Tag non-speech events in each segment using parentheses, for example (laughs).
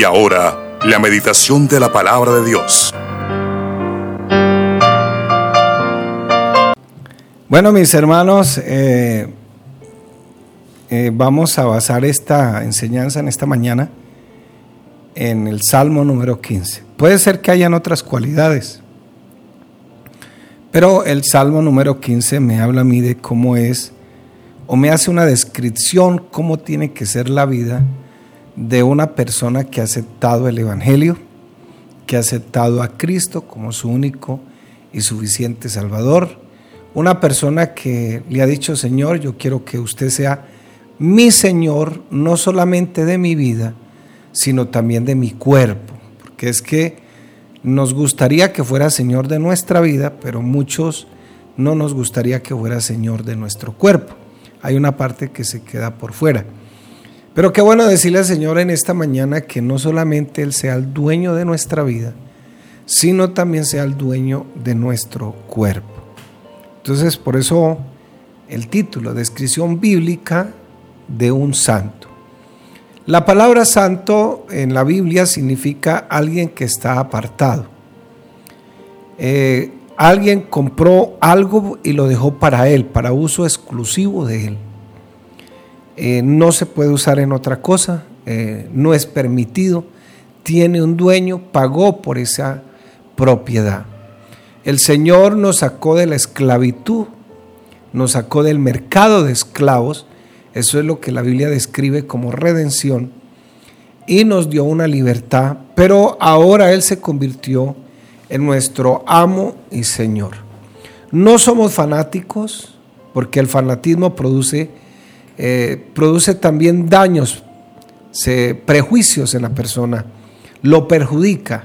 Y ahora, la meditación de la palabra de Dios. Bueno, mis hermanos, eh, eh, vamos a basar esta enseñanza en esta mañana en el Salmo número 15. Puede ser que hayan otras cualidades, pero el Salmo número 15 me habla a mí de cómo es, o me hace una descripción, cómo tiene que ser la vida de una persona que ha aceptado el Evangelio, que ha aceptado a Cristo como su único y suficiente Salvador, una persona que le ha dicho, Señor, yo quiero que usted sea mi Señor, no solamente de mi vida, sino también de mi cuerpo, porque es que nos gustaría que fuera Señor de nuestra vida, pero muchos no nos gustaría que fuera Señor de nuestro cuerpo. Hay una parte que se queda por fuera. Pero qué bueno decirle al Señor en esta mañana que no solamente Él sea el dueño de nuestra vida, sino también sea el dueño de nuestro cuerpo. Entonces, por eso el título, descripción bíblica de un santo. La palabra santo en la Biblia significa alguien que está apartado. Eh, alguien compró algo y lo dejó para él, para uso exclusivo de él. Eh, no se puede usar en otra cosa, eh, no es permitido, tiene un dueño, pagó por esa propiedad. El Señor nos sacó de la esclavitud, nos sacó del mercado de esclavos, eso es lo que la Biblia describe como redención, y nos dio una libertad, pero ahora Él se convirtió en nuestro amo y Señor. No somos fanáticos, porque el fanatismo produce eh, produce también daños, se, prejuicios en la persona, lo perjudica.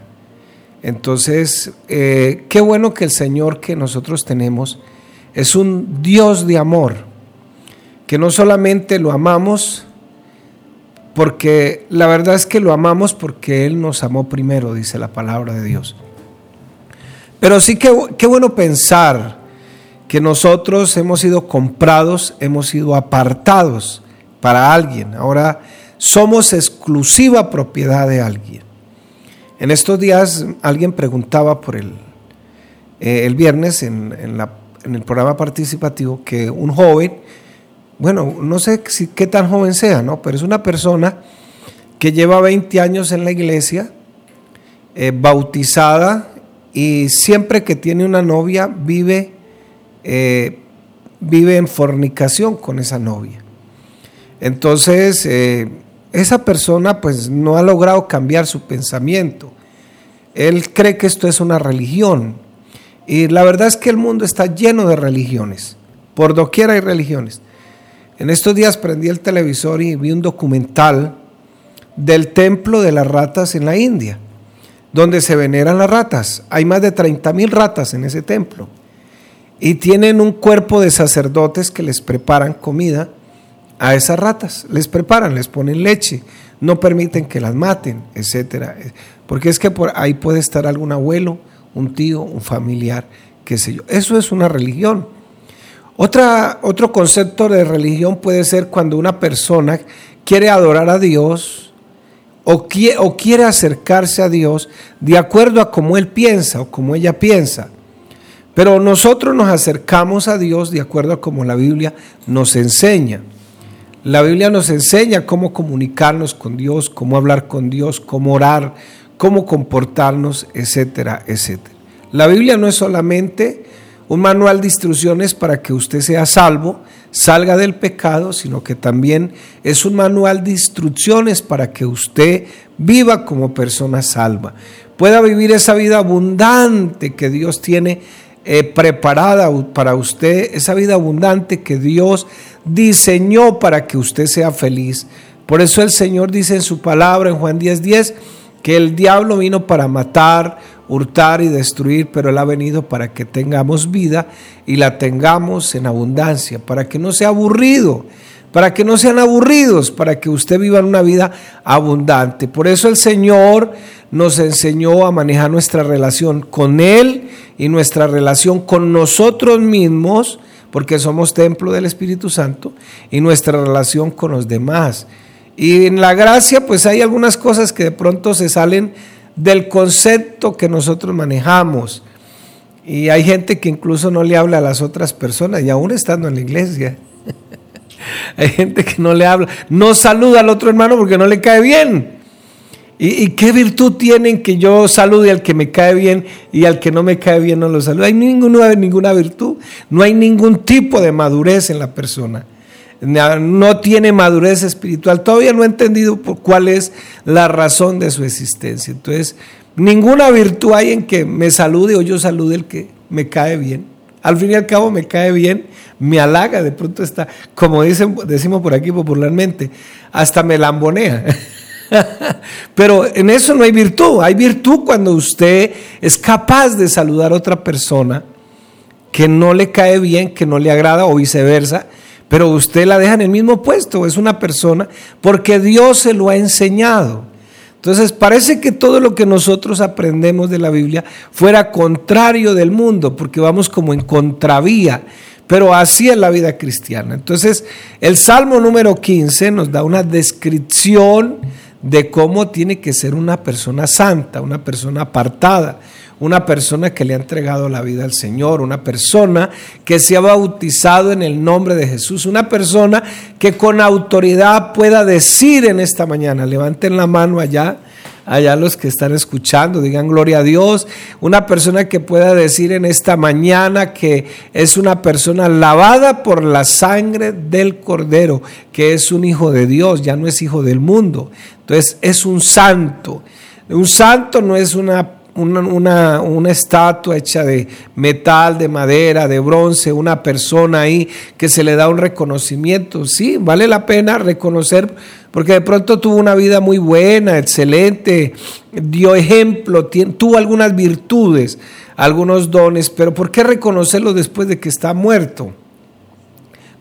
Entonces, eh, qué bueno que el Señor que nosotros tenemos es un Dios de amor, que no solamente lo amamos, porque la verdad es que lo amamos porque Él nos amó primero, dice la palabra de Dios. Pero sí que qué bueno pensar que nosotros hemos sido comprados, hemos sido apartados para alguien. Ahora somos exclusiva propiedad de alguien. En estos días alguien preguntaba por el, eh, el viernes en, el programa participativo que un joven, bueno, no sé si, qué tan joven sea, ¿no? pero es una persona que lleva 20 años en la iglesia, eh, bautizada y siempre que tiene una novia vive eh, vive en fornicación con esa novia. Entonces, eh, esa persona pues no ha logrado cambiar su pensamiento. Él cree que esto es una religión. Y la verdad es que el mundo está lleno de religiones. Por doquier hay religiones. En estos días prendí el televisor y vi un documental del templo de las ratas en la India, donde se veneran las ratas. Hay más de 30 mil ratas en ese templo y tienen un cuerpo de sacerdotes que les preparan comida a esas ratas. Les preparan, les ponen leche, no permiten que las maten, etcétera. Porque es que por ahí puede estar algún abuelo, un tío, un familiar, qué sé yo. Eso es una religión. Otra, otro concepto de religión puede ser cuando una persona quiere adorar a Dios o o quiere acercarse a Dios de acuerdo a cómo él piensa o como ella piensa. Pero nosotros nos acercamos a Dios de acuerdo a como la Biblia nos enseña. La Biblia nos enseña cómo comunicarnos con Dios, cómo hablar con Dios, cómo orar, cómo comportarnos, etcétera, etcétera. La Biblia no es solamente un manual de instrucciones para que usted sea salvo, salga del pecado, sino que también es un manual de instrucciones para que usted viva como persona salva, pueda vivir esa vida abundante que Dios tiene eh, preparada para usted, esa vida abundante que Dios diseñó para que usted sea feliz. Por eso el Señor dice en su palabra en Juan 10:10 10, que el diablo vino para matar, hurtar y destruir, pero Él ha venido para que tengamos vida y la tengamos en abundancia, para que no sea aburrido, para que no sean aburridos, para que usted viva una vida abundante. Por eso el Señor nos enseñó a manejar nuestra relación con Él y nuestra relación con nosotros mismos, porque somos templo del Espíritu Santo, y nuestra relación con los demás. Y en la gracia, pues hay algunas cosas que de pronto se salen del concepto que nosotros manejamos. Y hay gente que incluso no le habla a las otras personas, y aún estando en la iglesia. (laughs) hay gente que no le habla, no saluda al otro hermano porque no le cae bien. ¿Y, qué virtud tienen que yo salude al que me cae bien y al que no me cae bien no lo salude? Hay ninguna, ninguna virtud, no hay ningún tipo de madurez en la persona. No tiene madurez espiritual, todavía no ha entendido por cuál es la razón de su existencia. Entonces, ninguna virtud hay en que me salude o yo salude el que me cae bien. Al fin y al cabo me cae bien, me halaga, de pronto está, como dicen, decimos por aquí popularmente, hasta me lambonea. (laughs) (laughs) Pero en eso no hay virtud. Hay virtud cuando usted es capaz de saludar a otra persona que no le cae bien, que no le agrada o viceversa, pero usted la deja en el mismo puesto. Es una persona porque Dios se lo ha enseñado. Entonces parece que todo lo que nosotros aprendemos de la Biblia fuera contrario del mundo, porque vamos como en contravía. Pero así es la vida cristiana. Entonces el Salmo número 15 nos da una descripción de cómo tiene que ser una persona santa, una persona apartada, una persona que le ha entregado la vida al Señor, una persona que se ha bautizado en el nombre de Jesús, una persona que con autoridad pueda decir en esta mañana, levanten la mano allá, allá los que están escuchando, digan gloria a Dios, una persona que pueda decir en esta mañana que es una persona lavada por la sangre del Cordero, que es un hijo de Dios, ya no es hijo del mundo. Entonces es un santo. Un santo no es una una, una, estatua hecha de metal, de madera, de bronce, una persona ahí que se le da un reconocimiento. Sí, vale la pena reconocer porque de pronto tuvo una vida muy buena, excelente, dio ejemplo, tuvo algunas virtudes, algunos dones, pero ¿por qué reconocerlo después de que está muerto?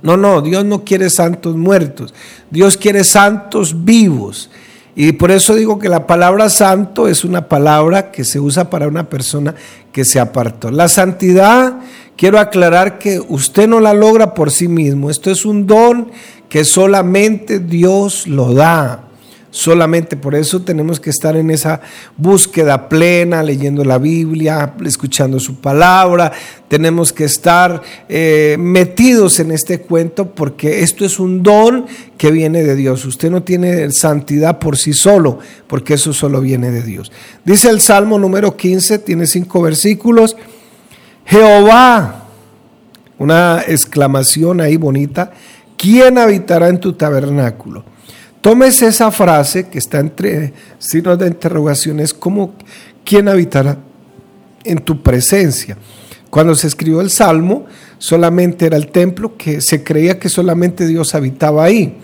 No, no, Dios no quiere santos muertos, Dios quiere santos vivos. Y por eso digo que la palabra santo es una palabra que se usa para una persona que se apartó. La santidad, quiero aclarar que usted no la logra por sí mismo. Esto es un don que solamente Dios lo da. Solamente por eso tenemos que estar en esa búsqueda plena, leyendo la Biblia, escuchando su palabra. Tenemos que estar eh, metidos en este cuento porque esto es un don que viene de Dios. Usted no tiene santidad por sí solo, porque eso solo viene de Dios. Dice el Salmo número 15, tiene cinco versículos. Jehová, una exclamación ahí bonita. ¿Quién habitará en tu tabernáculo? Tomes esa frase que está entre signos de interrogaciones como ¿quién habitará en tu presencia? Cuando se escribió el Salmo, solamente era el templo que se creía que solamente Dios habitaba ahí.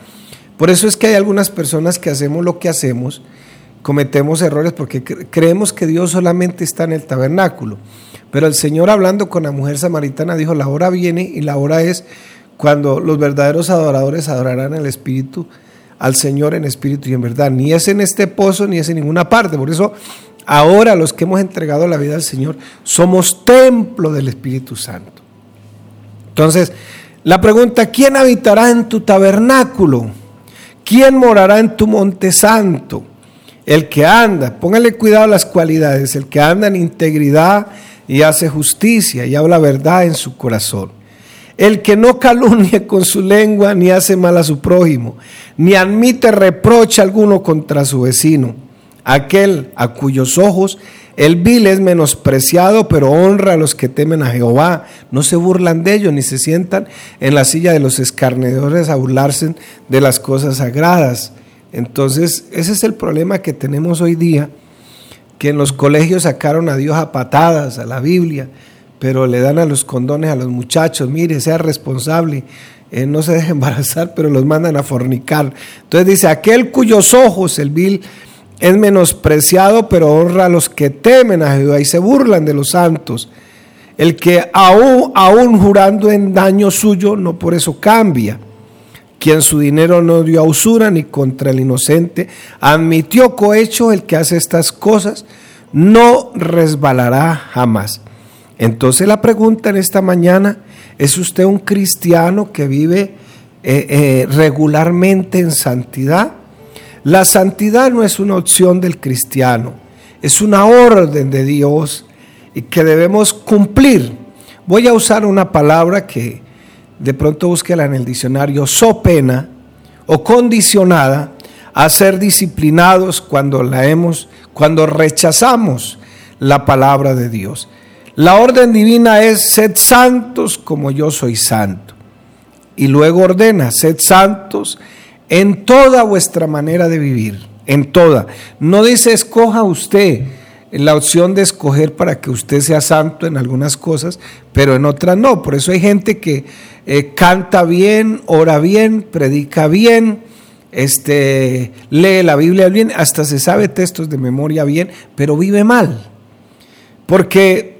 Por eso es que hay algunas personas que hacemos lo que hacemos, cometemos errores porque creemos que Dios solamente está en el tabernáculo. Pero el Señor hablando con la mujer samaritana dijo, la hora viene y la hora es cuando los verdaderos adoradores adorarán al Espíritu al Señor en espíritu y en verdad. Ni es en este pozo ni es en ninguna parte. Por eso ahora los que hemos entregado la vida al Señor somos templo del Espíritu Santo. Entonces, la pregunta, ¿quién habitará en tu tabernáculo? ¿Quién morará en tu monte santo? El que anda, póngale cuidado a las cualidades, el que anda en integridad y hace justicia y habla verdad en su corazón el que no calumnia con su lengua ni hace mal a su prójimo, ni admite reproche alguno contra su vecino, aquel a cuyos ojos el vil es menospreciado, pero honra a los que temen a Jehová. No se burlan de ellos, ni se sientan en la silla de los escarnecedores a burlarse de las cosas sagradas. Entonces, ese es el problema que tenemos hoy día, que en los colegios sacaron a Dios a patadas, a la Biblia, pero le dan a los condones a los muchachos, mire, sea responsable, eh, no se deje (laughs) embarazar, pero los mandan a fornicar. Entonces dice, aquel cuyos ojos el vil es menospreciado, pero honra a los que temen a Jehová y se burlan de los santos. El que aún, aún jurando en daño suyo, no por eso cambia. Quien su dinero no dio a usura ni contra el inocente, admitió cohecho, el que hace estas cosas, no resbalará jamás. Entonces la pregunta en esta mañana, ¿es usted un cristiano que vive eh, eh, regularmente en santidad? La santidad no es una opción del cristiano, es una orden de Dios y que debemos cumplir. Voy a usar una palabra que de pronto búsquela en el diccionario, so pena o condicionada a ser disciplinados cuando la hemos, cuando rechazamos la palabra de Dios. La orden divina es sed santos como yo soy santo. Y luego ordena, sed santos en toda vuestra manera de vivir, en toda. No dice escoja usted la opción de escoger para que usted sea santo en algunas cosas, pero en otras no. Por eso hay gente que eh, canta bien, ora bien, predica bien, este, lee la Biblia bien, hasta se sabe textos de memoria bien, pero vive mal. Porque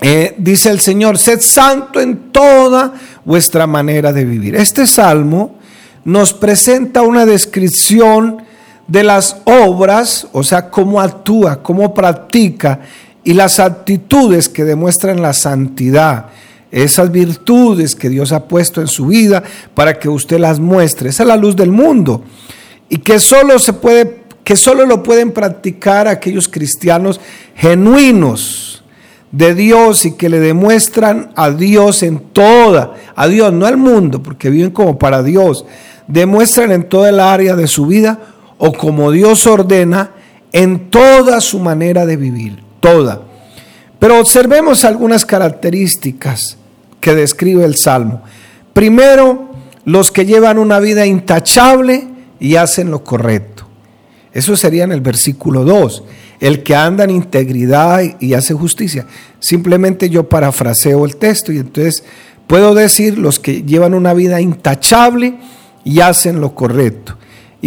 eh, dice el Señor, sed santo en toda vuestra manera de vivir. Este salmo nos presenta una descripción de las obras, o sea, cómo actúa, cómo practica y las actitudes que demuestran la santidad, esas virtudes que Dios ha puesto en su vida para que usted las muestre. Esa es la luz del mundo y que solo se puede que solo lo pueden practicar aquellos cristianos genuinos de Dios y que le demuestran a Dios en toda, a Dios, no al mundo, porque viven como para Dios, demuestran en toda el área de su vida o como Dios ordena en toda su manera de vivir, toda. Pero observemos algunas características que describe el Salmo. Primero, los que llevan una vida intachable y hacen lo correcto. Eso sería en el versículo 2. El que anda en integridad y hace justicia. Simplemente yo parafraseo el texto y entonces puedo decir los que llevan una vida intachable y hacen lo correcto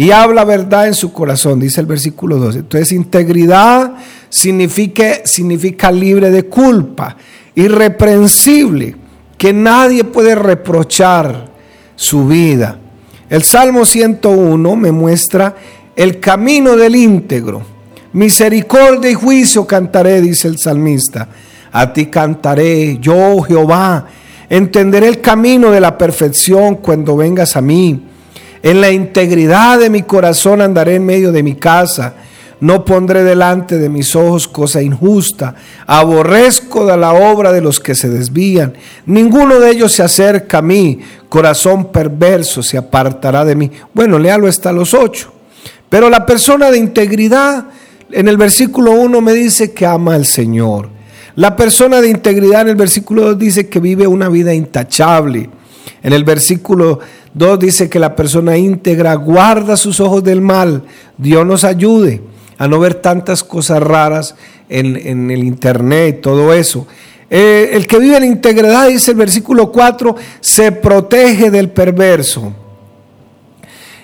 y habla verdad en su corazón, dice el versículo 12. Entonces, integridad significa, significa libre de culpa, irreprensible, que nadie puede reprochar su vida. El Salmo 101 me muestra el camino del íntegro. Misericordia y juicio cantaré, dice el salmista. A ti cantaré, yo Jehová. Entenderé el camino de la perfección cuando vengas a mí. En la integridad de mi corazón andaré en medio de mi casa. No pondré delante de mis ojos cosa injusta. Aborrezco de la obra de los que se desvían. Ninguno de ellos se acerca a mí. Corazón perverso se apartará de mí. Bueno, léalo hasta los ocho. Pero la persona de integridad, en el versículo 1 me dice que ama al Señor. La persona de integridad en el versículo 2 dice que vive una vida intachable. En el versículo 2 dice que la persona íntegra guarda sus ojos del mal. Dios nos ayude a no ver tantas cosas raras en, el internet y todo eso. Eh, el que vive en integridad, dice el versículo 4, se protege del perverso.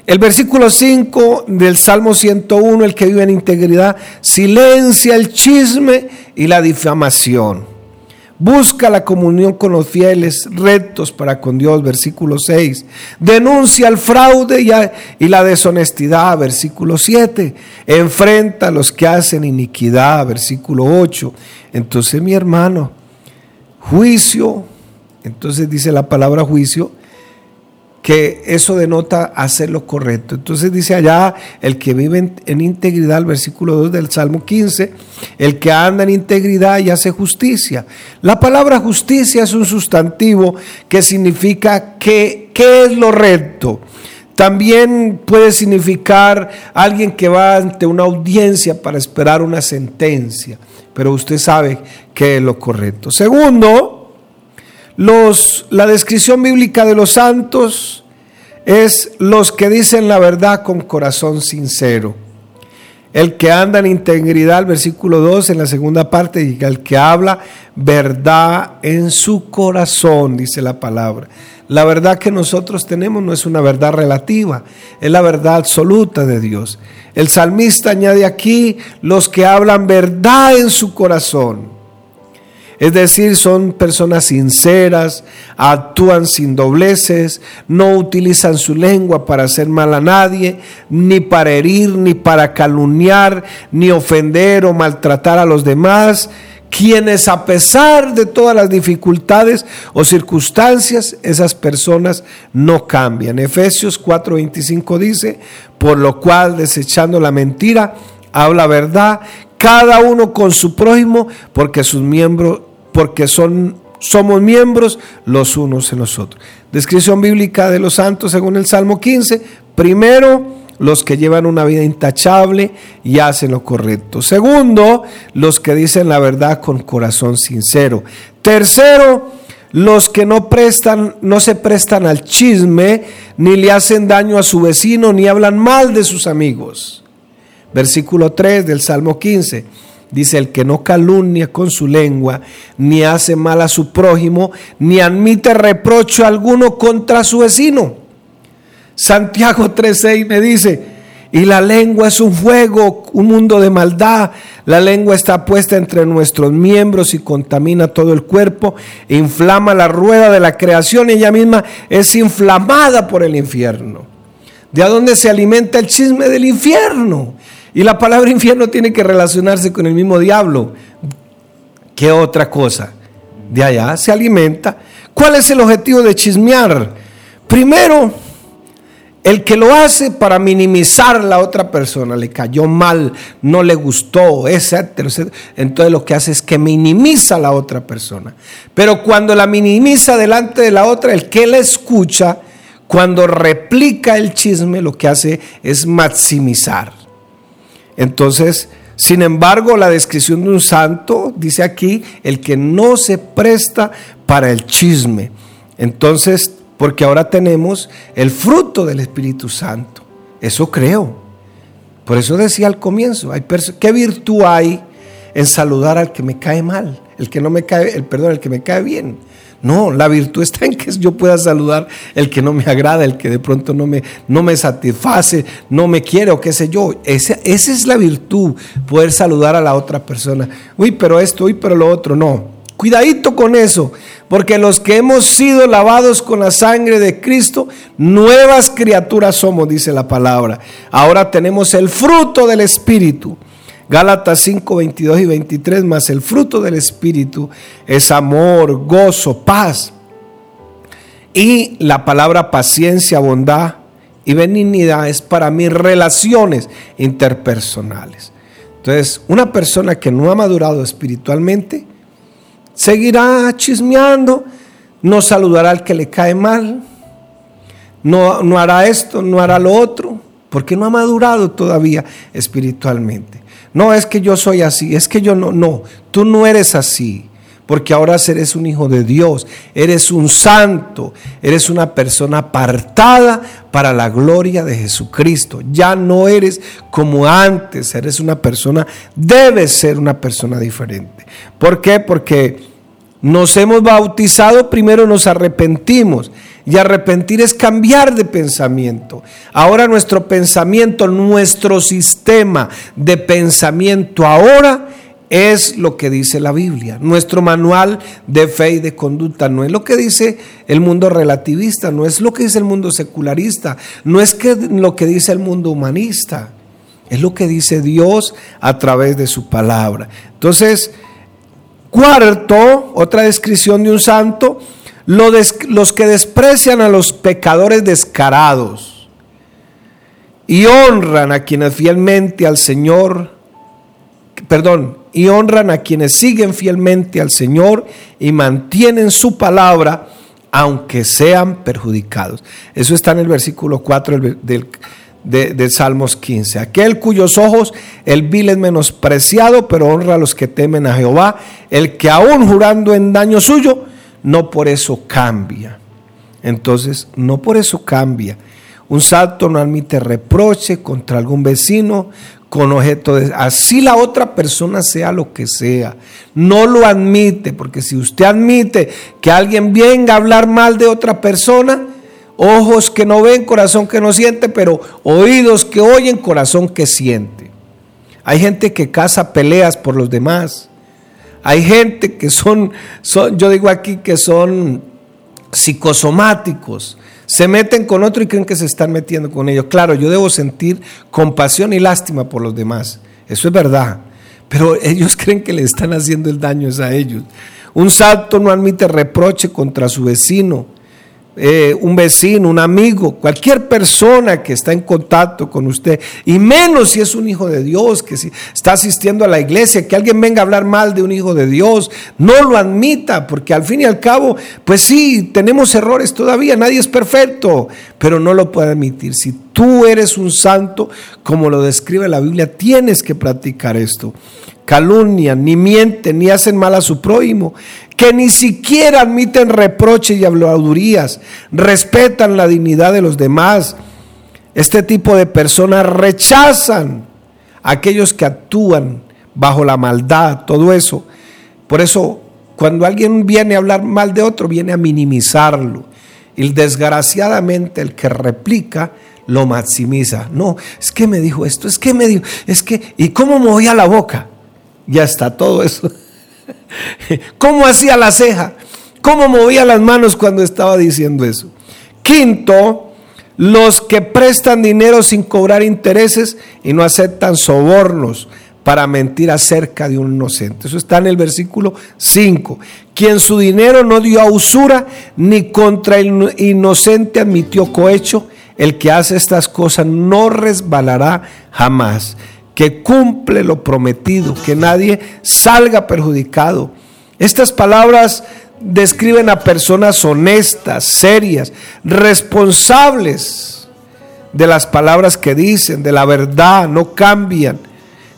El versículo 5 del Salmo 101, el que vive en integridad, silencia el chisme y la difamación. Busca la comunión con los fieles rectos para con Dios, versículo 6. Denuncia el fraude y, la deshonestidad, versículo 7. Enfrenta a los que hacen iniquidad, versículo 8. Entonces, mi hermano, juicio, entonces dice la palabra juicio, que eso denota hacer lo correcto. Entonces dice allá, el que vive en, integridad, el versículo 2 del Salmo 15, el que anda en integridad y hace justicia. La palabra justicia es un sustantivo que significa que, ¿qué es lo recto? También puede significar alguien que va ante una audiencia para esperar una sentencia, pero usted sabe que es lo correcto. Segundo, los, la descripción bíblica de los santos es los que dicen la verdad con corazón sincero. El que anda en integridad, versículo 2 en la segunda parte, y el que habla verdad en su corazón, dice la palabra. La verdad que nosotros tenemos no es una verdad relativa, es la verdad absoluta de Dios. El salmista añade aquí los que hablan verdad en su corazón. Es decir, son personas sinceras, actúan sin dobleces, no utilizan su lengua para hacer mal a nadie, ni para herir, ni para calumniar, ni ofender o maltratar a los demás, quienes a pesar de todas las dificultades o circunstancias, esas personas no cambian. Efesios 4:25 dice, por lo cual desechando la mentira, habla verdad, cada uno con su prójimo, porque sus miembros, porque son somos miembros los unos en los otros. Descripción bíblica de los santos según el Salmo 15. Primero, los que llevan una vida intachable y hacen lo correcto. Segundo, los que dicen la verdad con corazón sincero. Tercero, los que no prestan, no se prestan al chisme, ni le hacen daño a su vecino, ni hablan mal de sus amigos. Versículo 3 del Salmo 15. Dice, el que no calumnia con su lengua, ni hace mal a su prójimo, ni admite reprocho alguno contra su vecino Santiago (laughs) 3:6 me dice, y la lengua es un fuego, un mundo de maldad. La lengua está puesta entre nuestros miembros y contamina todo el cuerpo, inflama la rueda de la creación y ella misma es inflamada por el infierno. ¿De dónde se alimenta el chisme del infierno? Y la palabra (laughs) infierno tiene que relacionarse con el mismo diablo. ¿Qué otra cosa? De allá se alimenta. ¿Cuál es el objetivo de chismear? Primero, el que lo hace para minimizar a la otra persona, le cayó mal, no le gustó, etcétera, Entonces lo que hace es que minimiza a la otra persona. Pero cuando la minimiza delante de la otra, el que la escucha, cuando replica el chisme, lo que hace es maximizar. Entonces, sin embargo, la descripción de un santo dice aquí, el que no se presta para el chisme. Entonces, porque ahora tenemos el fruto del Espíritu Santo. Eso creo. Por eso decía al comienzo, hay ¿qué virtud hay en saludar al que me cae mal? El que no me cae, el perdón, el que me cae bien. No, la virtud está en que yo pueda saludar el que no me agrada, el que de pronto no me, no me satisface, no me quiere o qué sé yo. Esa, esa es la virtud, poder saludar a la otra persona. Uy, pero esto, uy, pero lo otro, no. Cuidadito con eso, porque los que hemos sido lavados con la sangre de Cristo, nuevas criaturas somos, dice la palabra. Ahora tenemos el fruto del Espíritu. Gálatas 5, 22 y 23, más el fruto del Espíritu es amor, gozo, paz. Y la palabra paciencia, bondad y benignidad es para mis relaciones interpersonales. Entonces, una persona que no ha madurado espiritualmente, seguirá chismeando, no saludará al que le cae mal, no, no hará esto, no hará lo otro, porque no ha madurado todavía espiritualmente. No es que yo soy así, es que yo no, no, tú no eres así porque ahora eres un hijo de Dios, eres un santo, eres una persona apartada para la gloria de Jesucristo. Ya no eres como antes, eres una persona, debes ser una persona diferente. ¿Por qué? Porque nos hemos bautizado, primero nos arrepentimos. Y arrepentir es cambiar de pensamiento. Ahora nuestro pensamiento, nuestro sistema de pensamiento ahora es lo que dice la Biblia. Nuestro manual de fe y de conducta no es lo que dice el mundo relativista, no es lo que dice el mundo secularista, no es que lo que dice el mundo humanista. Es lo que dice Dios a través de su palabra. Entonces, cuarto, otra descripción de un santo, los que desprecian a los pecadores descarados y honran a quienes fielmente al Señor, perdón, y honran a quienes siguen fielmente al Señor y mantienen su palabra, aunque sean perjudicados. Eso está en el versículo 4 del, de, Salmos 15. Aquel cuyos ojos el vil es menospreciado, pero honra a los que temen a Jehová. El que aún jurando en daño suyo, no por eso cambia. Entonces, no por eso cambia. Un santo no admite reproche contra algún vecino, con objeto de así la otra persona sea lo que sea. No lo admite, porque si usted admite que alguien venga a hablar mal de otra persona, ojos que no ven, corazón que no siente, pero oídos que oyen, corazón que siente. Hay gente que caza peleas por los demás. Hay gente que son, yo digo aquí que son psicosomáticos se meten con otro y creen que se están metiendo con ellos. Claro, yo debo sentir compasión y lástima por los demás. Eso es verdad. pero (laughs) ellos creen que le están haciendo el daño a ellos. Un santo no admite reproche contra su vecino eh, un vecino, un amigo, cualquier persona que está en contacto con usted, y menos si es un hijo de Dios, que si está asistiendo a la iglesia, que alguien venga a hablar mal de un hijo de Dios, no lo admita, porque al fin y al cabo, pues sí, tenemos errores todavía, nadie es perfecto, pero no lo puede admitir. Si tú eres un santo, como lo describe la Biblia, tienes que practicar esto calumnian, ni mienten, ni hacen mal a su prójimo, que ni siquiera admiten reproches y habladurías, respetan la dignidad de los demás. Este tipo de personas rechazan a aquellos que actúan bajo la maldad, todo eso. Por eso, cuando alguien viene a hablar mal de otro, viene a minimizarlo. Y desgraciadamente el que replica lo maximiza. No, es que me dijo esto, es que me dijo, es que, ¿y cómo movía la boca? Ya está todo eso. (laughs) ¿Cómo hacía la ceja? ¿Cómo movía las manos cuando estaba diciendo eso? Quinto, los que prestan dinero sin cobrar intereses y no aceptan sobornos para mentir acerca de un inocente. Eso está en el versículo 5. Quien su dinero no dio a usura, ni contra el inocente admitió cohecho, el que hace estas cosas no resbalará jamás que cumple lo prometido, que nadie salga perjudicado. Estas palabras describen a personas honestas, serias, responsables de las palabras que dicen, de la verdad, no cambian,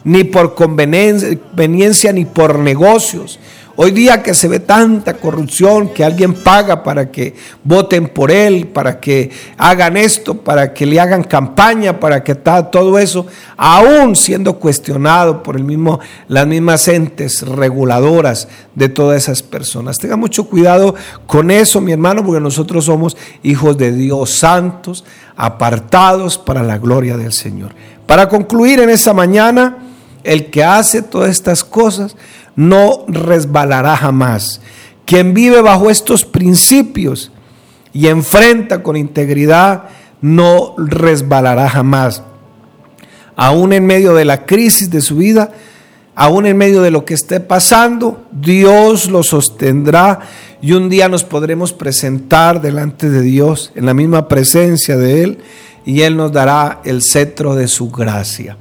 ni por conveniencia ni por negocios. Hoy día que se ve tanta corrupción, que alguien paga para que voten por él, para que hagan esto, para que le hagan campaña, para que todo eso, aún siendo cuestionado por el mismo, las mismas entes reguladoras de todas esas personas. Tenga mucho cuidado con eso, mi hermano, porque nosotros somos hijos de Dios santos, apartados para la gloria del Señor. Para concluir en esa mañana, el que hace todas estas cosas no resbalará jamás. Quien vive bajo estos principios y enfrenta con integridad no resbalará jamás. Aún en medio de la crisis de su vida, aún en medio de lo que esté pasando, Dios lo sostendrá y un día nos podremos presentar delante de Dios en la misma presencia de Él y Él nos dará el cetro de su gracia.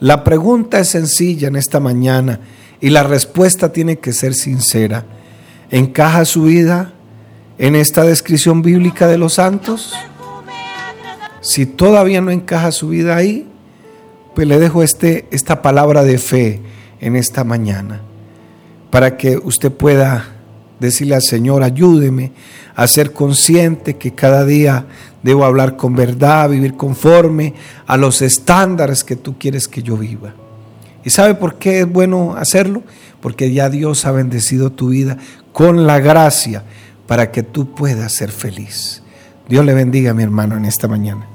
La pregunta es sencilla en esta mañana. Y la respuesta tiene que ser sincera. ¿Encaja su vida en esta descripción bíblica de los santos? Si todavía no encaja su vida ahí, pues le dejo este, esta palabra de fe en esta mañana, para que usted pueda decirle al Señor, ayúdeme a ser consciente que cada día debo hablar con verdad, vivir conforme a los estándares que tú quieres que yo viva. ¿Y sabe por qué es bueno hacerlo? Porque ya Dios ha bendecido tu vida con la gracia para que tú puedas ser feliz. Dios le bendiga, mi hermano, en esta mañana.